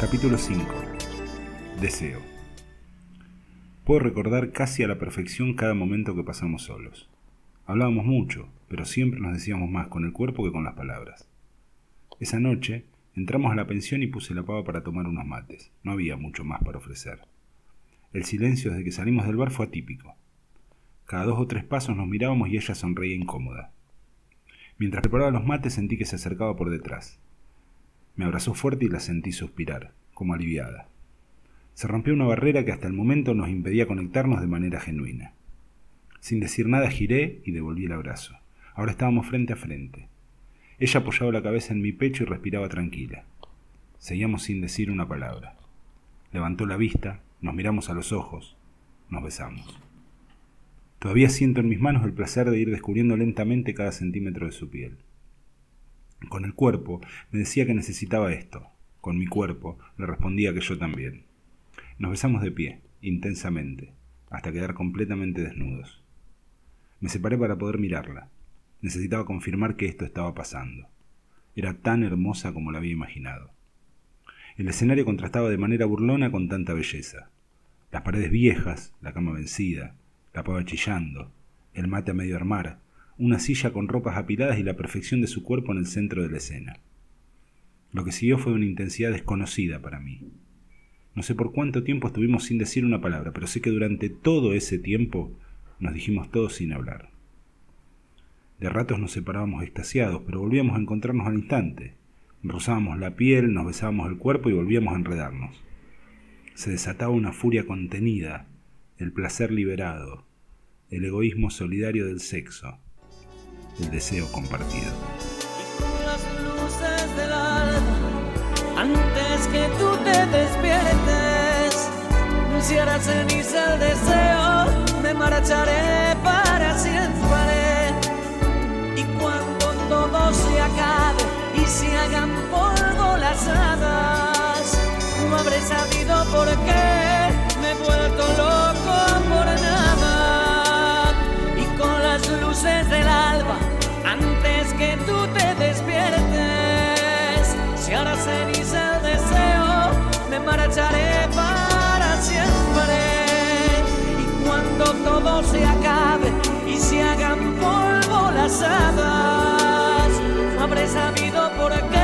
Capítulo 5. Deseo. Puedo recordar casi a la perfección cada momento que pasamos solos. Hablábamos mucho, pero siempre nos decíamos más con el cuerpo que con las palabras. Esa noche entramos a la pensión y puse la pava para tomar unos mates. No había mucho más para ofrecer. El silencio desde que salimos del bar fue atípico. Cada dos o tres pasos nos mirábamos y ella sonreía incómoda. Mientras preparaba los mates sentí que se acercaba por detrás. Me abrazó fuerte y la sentí suspirar, como aliviada. Se rompió una barrera que hasta el momento nos impedía conectarnos de manera genuina. Sin decir nada giré y devolví el abrazo. Ahora estábamos frente a frente. Ella apoyaba la cabeza en mi pecho y respiraba tranquila. Seguíamos sin decir una palabra. Levantó la vista, nos miramos a los ojos, nos besamos. Todavía siento en mis manos el placer de ir descubriendo lentamente cada centímetro de su piel. Con el cuerpo me decía que necesitaba esto. Con mi cuerpo le respondía que yo también. Nos besamos de pie, intensamente, hasta quedar completamente desnudos. Me separé para poder mirarla. Necesitaba confirmar que esto estaba pasando. Era tan hermosa como la había imaginado. El escenario contrastaba de manera burlona con tanta belleza. Las paredes viejas, la cama vencida, la pava chillando, el mate a medio armar, una silla con ropas apiladas y la perfección de su cuerpo en el centro de la escena. Lo que siguió fue una intensidad desconocida para mí. No sé por cuánto tiempo estuvimos sin decir una palabra, pero sé que durante todo ese tiempo nos dijimos todos sin hablar. De ratos nos separábamos extasiados, pero volvíamos a encontrarnos al instante. Rozábamos la piel, nos besábamos el cuerpo y volvíamos a enredarnos. Se desataba una furia contenida, el placer liberado, el egoísmo solidario del sexo, el deseo compartido. Y con las luces del alma, antes que tú te despiertes, si hará ceniza el deseo, me marcharé para siempre. Y cuando todo se acabe y se hagan polvo las hadas, no habré sabido por qué ahora ceniza el deseo, me marcharé para siempre. Y cuando todo se acabe y se hagan polvo las hadas, habré sabido por qué.